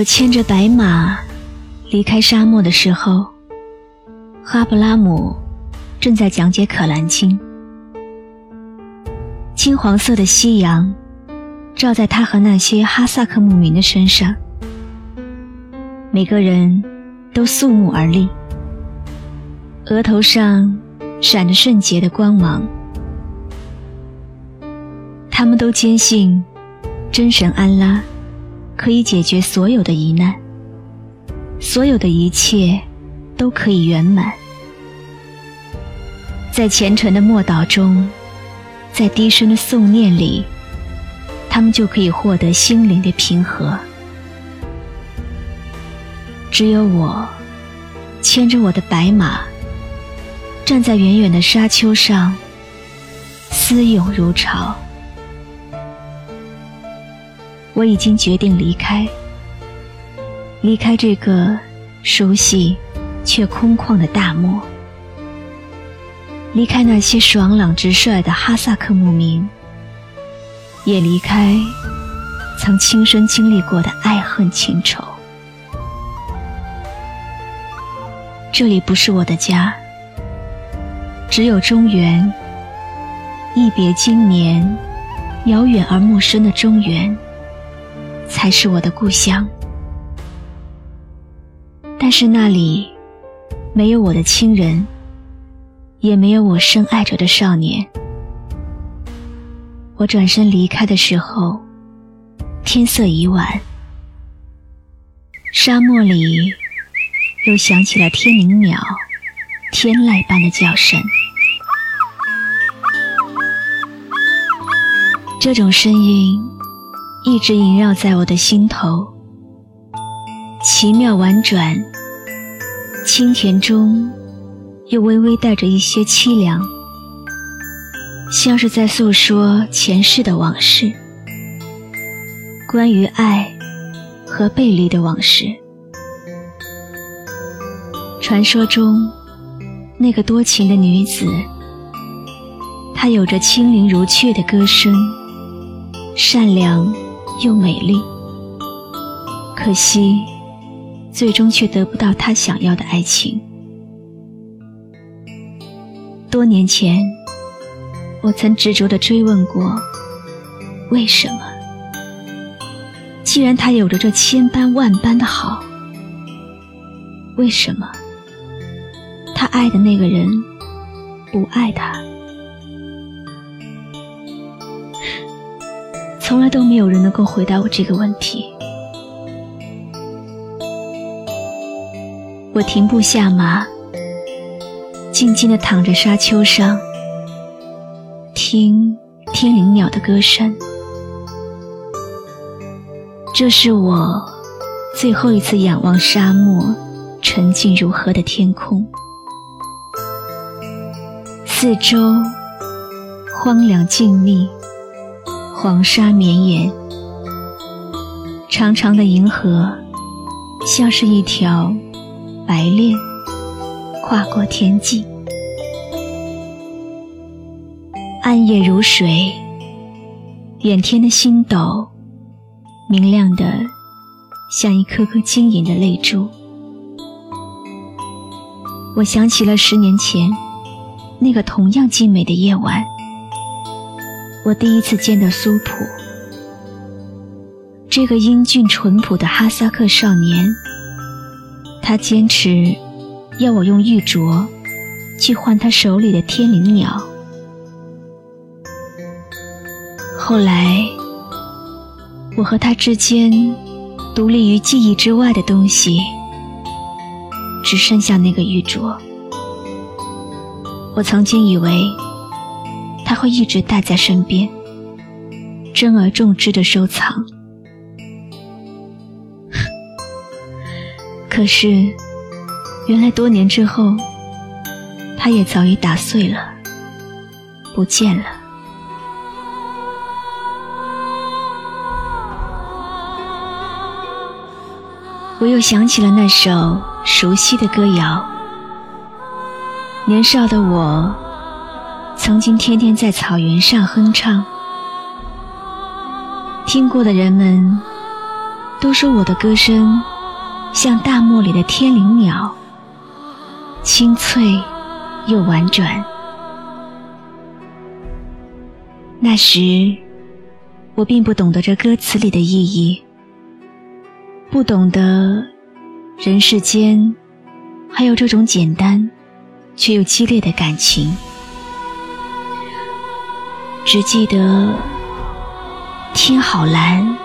我牵着白马离开沙漠的时候，哈布拉姆正在讲解《可兰经》。金黄色的夕阳照在他和那些哈萨克牧民的身上，每个人都肃穆而立，额头上闪着圣洁的光芒。他们都坚信真神安拉。可以解决所有的疑难，所有的一切都可以圆满。在虔诚的默祷中，在低声的诵念里，他们就可以获得心灵的平和。只有我，牵着我的白马，站在远远的沙丘上，思涌如潮。我已经决定离开，离开这个熟悉却空旷的大漠，离开那些爽朗直率的哈萨克牧民，也离开曾亲身经历过的爱恨情仇。这里不是我的家，只有中原，一别经年，遥远而陌生的中原。才是我的故乡，但是那里没有我的亲人，也没有我深爱着的少年。我转身离开的时候，天色已晚，沙漠里又响起了天灵鸟天籁般的叫声。这种声音。一直萦绕在我的心头，奇妙婉转，清甜中又微微带着一些凄凉，像是在诉说前世的往事，关于爱和背离的往事。传说中那个多情的女子，她有着清灵如雀的歌声，善良。又美丽，可惜，最终却得不到他想要的爱情。多年前，我曾执着的追问过：为什么？既然他有着这千般万般的好，为什么他爱的那个人不爱他？从来都没有人能够回答我这个问题。我停步下马，静静的躺在沙丘上，听天灵鸟的歌声。这是我最后一次仰望沙漠纯净如河的天空，四周荒凉静谧。黄沙绵延，长长的银河像是一条白链，跨过天际。暗夜如水，远天的星斗明亮的像一颗颗晶莹的泪珠。我想起了十年前那个同样静美的夜晚。我第一次见到苏普，这个英俊淳朴的哈萨克少年。他坚持要我用玉镯去换他手里的天灵鸟。后来，我和他之间独立于记忆之外的东西，只剩下那个玉镯。我曾经以为。他会一直带在身边，珍而重之的收藏。可是，原来多年之后，它也早已打碎了，不见了。我又想起了那首熟悉的歌谣。年少的我，曾经天天在草原上哼唱。听过的人们都说我的歌声像大漠里的天灵鸟，清脆又婉转。那时，我并不懂得这歌词里的意义。不懂得人世间还有这种简单却又激烈的感情，只记得天好蓝，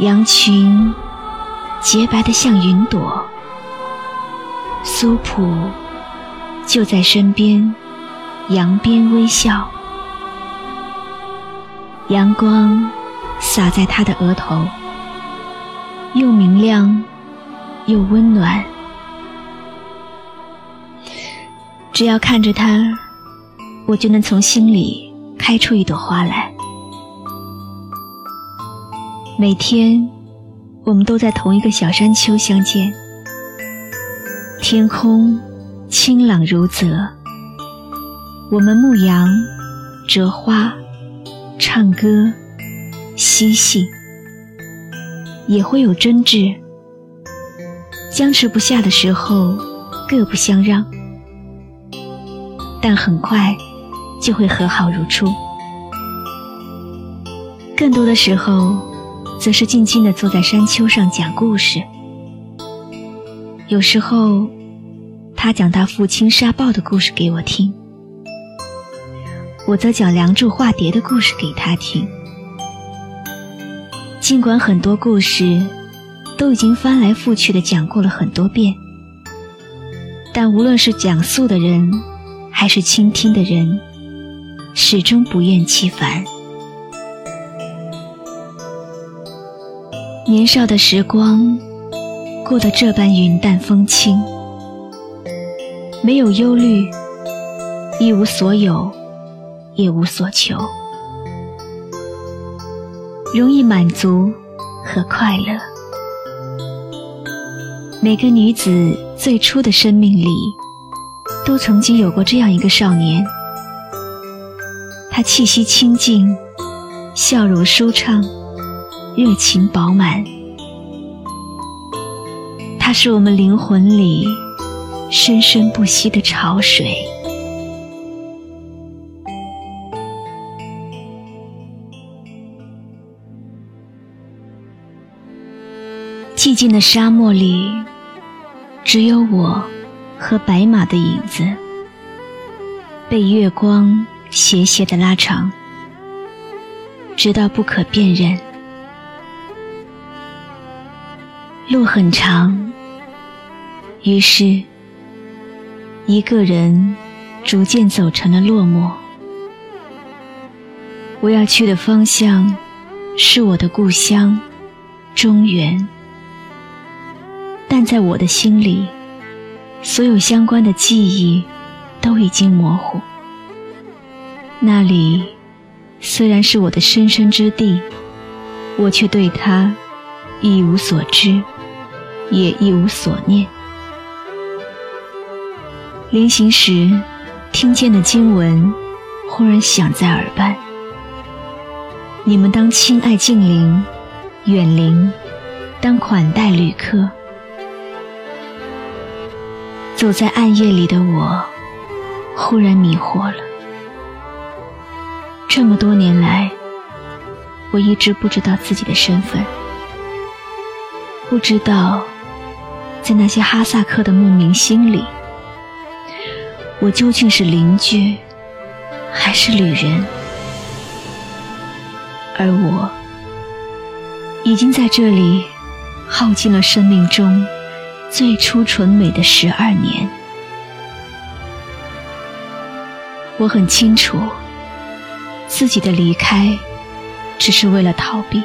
羊群洁白的像云朵，苏普就在身边，扬鞭微笑，阳光洒在他的额头。又明亮，又温暖。只要看着他，我就能从心里开出一朵花来。每天，我们都在同一个小山丘相见。天空清朗如泽，我们牧羊、折花、唱歌、嬉戏。也会有争执，僵持不下的时候，各不相让，但很快就会和好如初。更多的时候，则是静静的坐在山丘上讲故事。有时候，他讲他父亲沙暴的故事给我听，我则讲梁祝化蝶的故事给他听。尽管很多故事都已经翻来覆去的讲过了很多遍，但无论是讲述的人，还是倾听的人，始终不厌其烦。年少的时光过得这般云淡风轻，没有忧虑，一无所有，也无所求。容易满足和快乐。每个女子最初的生命里，都曾经有过这样一个少年。他气息清静，笑容舒畅，热情饱满。他是我们灵魂里生生不息的潮水。寂静的沙漠里，只有我和白马的影子，被月光斜斜的拉长，直到不可辨认。路很长，于是，一个人逐渐走成了落寞。我要去的方向，是我的故乡，中原。但在我的心里，所有相关的记忆都已经模糊。那里虽然是我的深深之地，我却对它一无所知，也一无所念。临行时听见的经文，忽然响在耳畔：你们当亲爱近邻，远邻当款待旅客。走在暗夜里的我，忽然迷惑了。这么多年来，我一直不知道自己的身份，不知道在那些哈萨克的牧民心里，我究竟是邻居，还是旅人？而我，已经在这里耗尽了生命中。最初纯美的十二年，我很清楚，自己的离开只是为了逃避，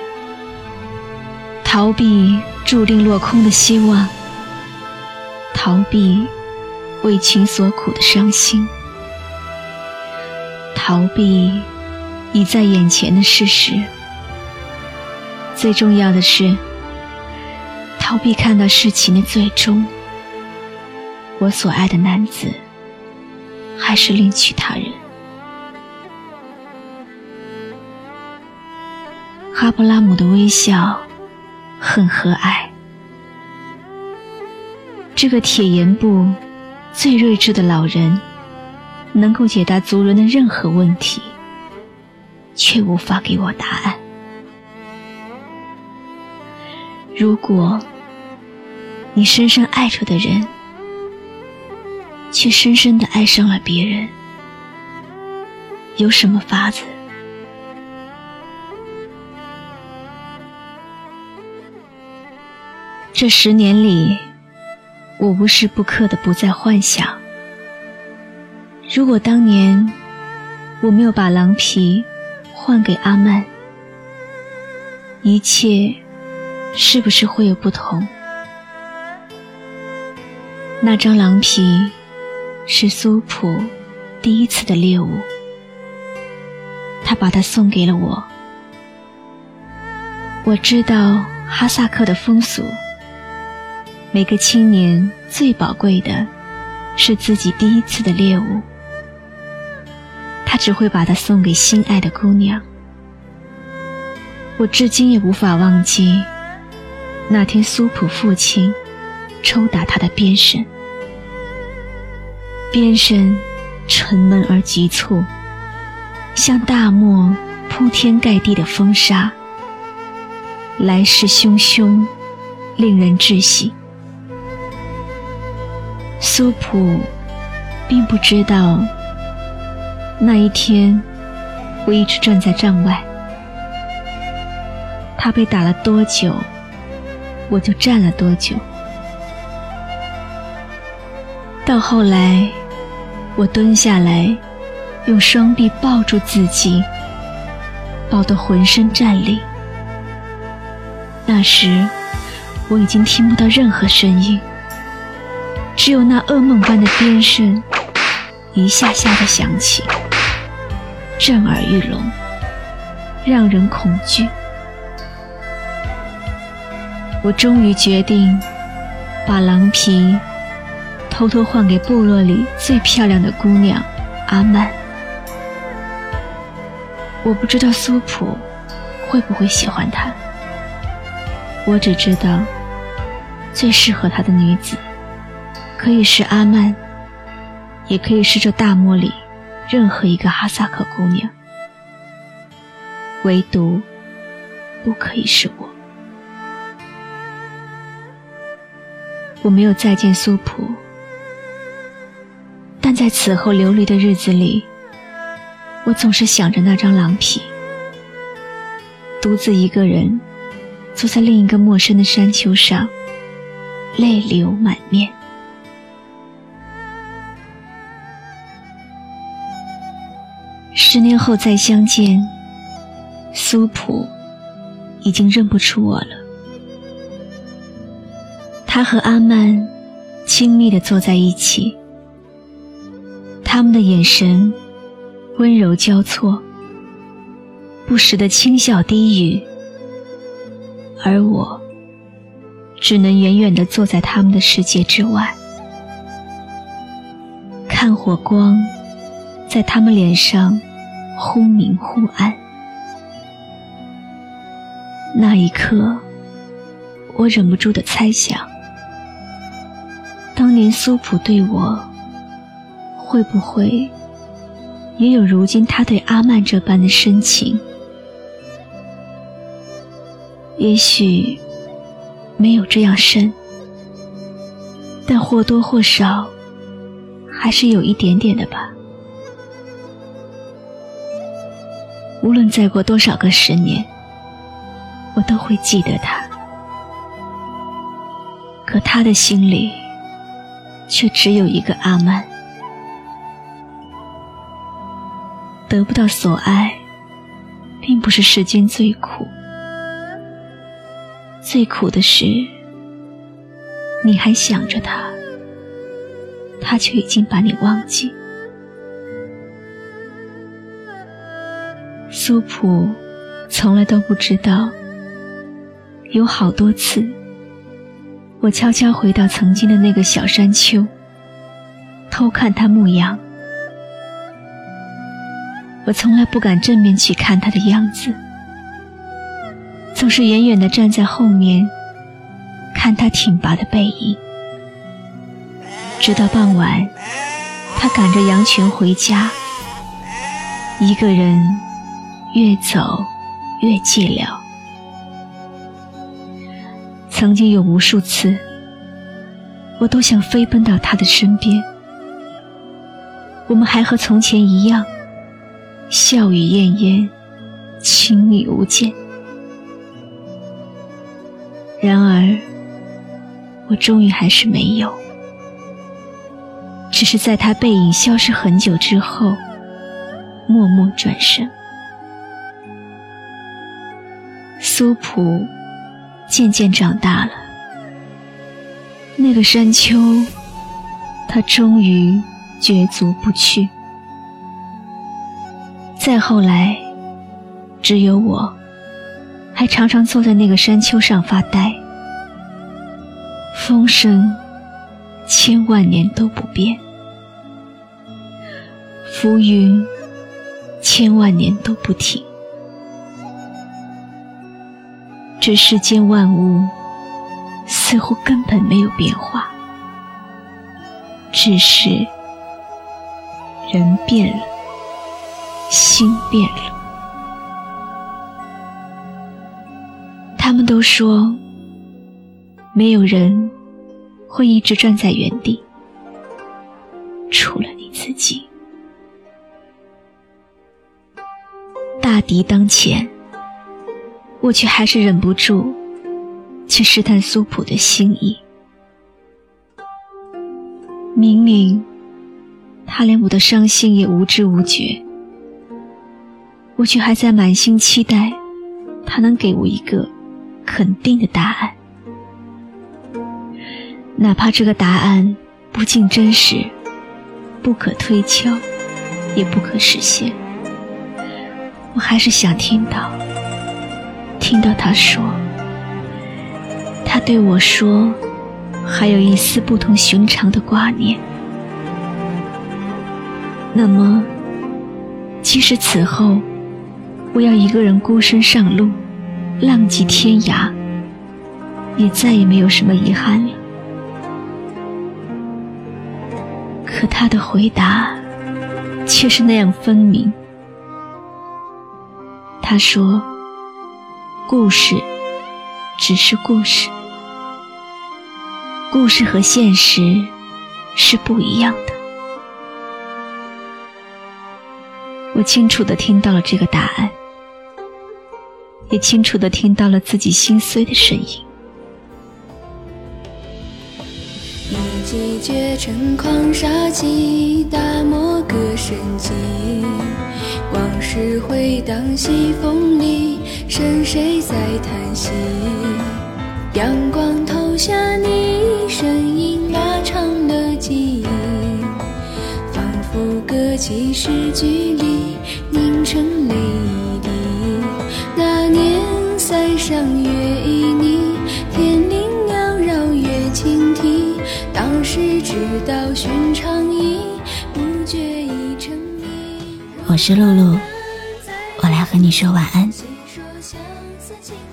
逃避注定落空的希望，逃避为情所苦的伤心，逃避已在眼前的事实。最重要的是，逃避看到事情的最终。我所爱的男子，还是另娶他人。阿布拉姆的微笑很和蔼。这个铁岩部最睿智的老人，能够解答族人的任何问题，却无法给我答案。如果你深深爱着的人，却深深的爱上了别人，有什么法子？这十年里，我无时不刻的不再幻想：如果当年我没有把狼皮换给阿曼，一切是不是会有不同？那张狼皮是苏普第一次的猎物，他把它送给了我。我知道哈萨克的风俗。每个青年最宝贵的，是自己第一次的猎物。他只会把它送给心爱的姑娘。我至今也无法忘记那天苏普父亲抽打他的鞭声，鞭声沉闷而急促，像大漠铺天盖地的风沙，来势汹汹，令人窒息。苏普并不知道，那一天我一直站在帐外。他被打了多久，我就站了多久。到后来，我蹲下来，用双臂抱住自己，抱得浑身战栗。那时，我已经听不到任何声音。只有那噩梦般的鞭声，一下下的响起，震耳欲聋，让人恐惧。我终于决定把狼皮偷偷换给部落里最漂亮的姑娘阿曼。我不知道苏普会不会喜欢她，我只知道最适合她的女子。可以是阿曼，也可以是这大漠里任何一个哈萨克姑娘，唯独不可以是我。我没有再见苏普，但在此后流离的日子里，我总是想着那张狼皮，独自一个人坐在另一个陌生的山丘上，泪流满面。十年后再相见，苏普已经认不出我了。他和阿曼亲密地坐在一起，他们的眼神温柔交错，不时的轻笑低语，而我只能远远地坐在他们的世界之外，看火光在他们脸上。忽明忽暗，那一刻，我忍不住的猜想：当年苏普对我，会不会也有如今他对阿曼这般的深情？也许没有这样深，但或多或少，还是有一点点的吧。无论再过多少个十年，我都会记得他。可他的心里，却只有一个阿曼。得不到所爱，并不是世间最苦，最苦的是，你还想着他，他却已经把你忘记。苏普从来都不知道，有好多次，我悄悄回到曾经的那个小山丘，偷看他牧羊。我从来不敢正面去看他的样子，总是远远的站在后面，看他挺拔的背影。直到傍晚，他赶着羊群回家，一个人越走越寂寥。曾经有无数次，我都想飞奔到他的身边，我们还和从前一样，笑语晏晏，亲密无间。然而，我终于还是没有。只是在他背影消失很久之后，默默转身。苏普渐渐长大了，那个山丘，他终于绝足不去。再后来，只有我，还常常坐在那个山丘上发呆。风声，千万年都不变。浮云，千万年都不停。这世间万物似乎根本没有变化，只是人变了，心变了。他们都说，没有人会一直站在原地，除了你自己。大敌当前，我却还是忍不住去试探苏普的心意。明明他连我的伤心也无知无觉，我却还在满心期待他能给我一个肯定的答案，哪怕这个答案不尽真实、不可推敲、也不可实现。我还是想听到，听到他说，他对我说，还有一丝不同寻常的挂念。那么，即使此后我要一个人孤身上路，浪迹天涯，也再也没有什么遗憾了。可他的回答，却是那样分明。他说：“故事只是故事，故事和现实是不一样的。”我清楚的听到了这个答案，也清楚的听到了自己心碎的声音。一骑绝尘狂杀气，大漠歌声起。往事回荡西风里，剩谁在叹息？阳光投下你身影，拉长了记忆，仿佛歌起诗句里凝成泪滴。那年塞上月依你，天灵缭绕月倾啼，当时只道寻常意，不觉已成谜。我是露露。我来和你说晚安。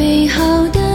美好的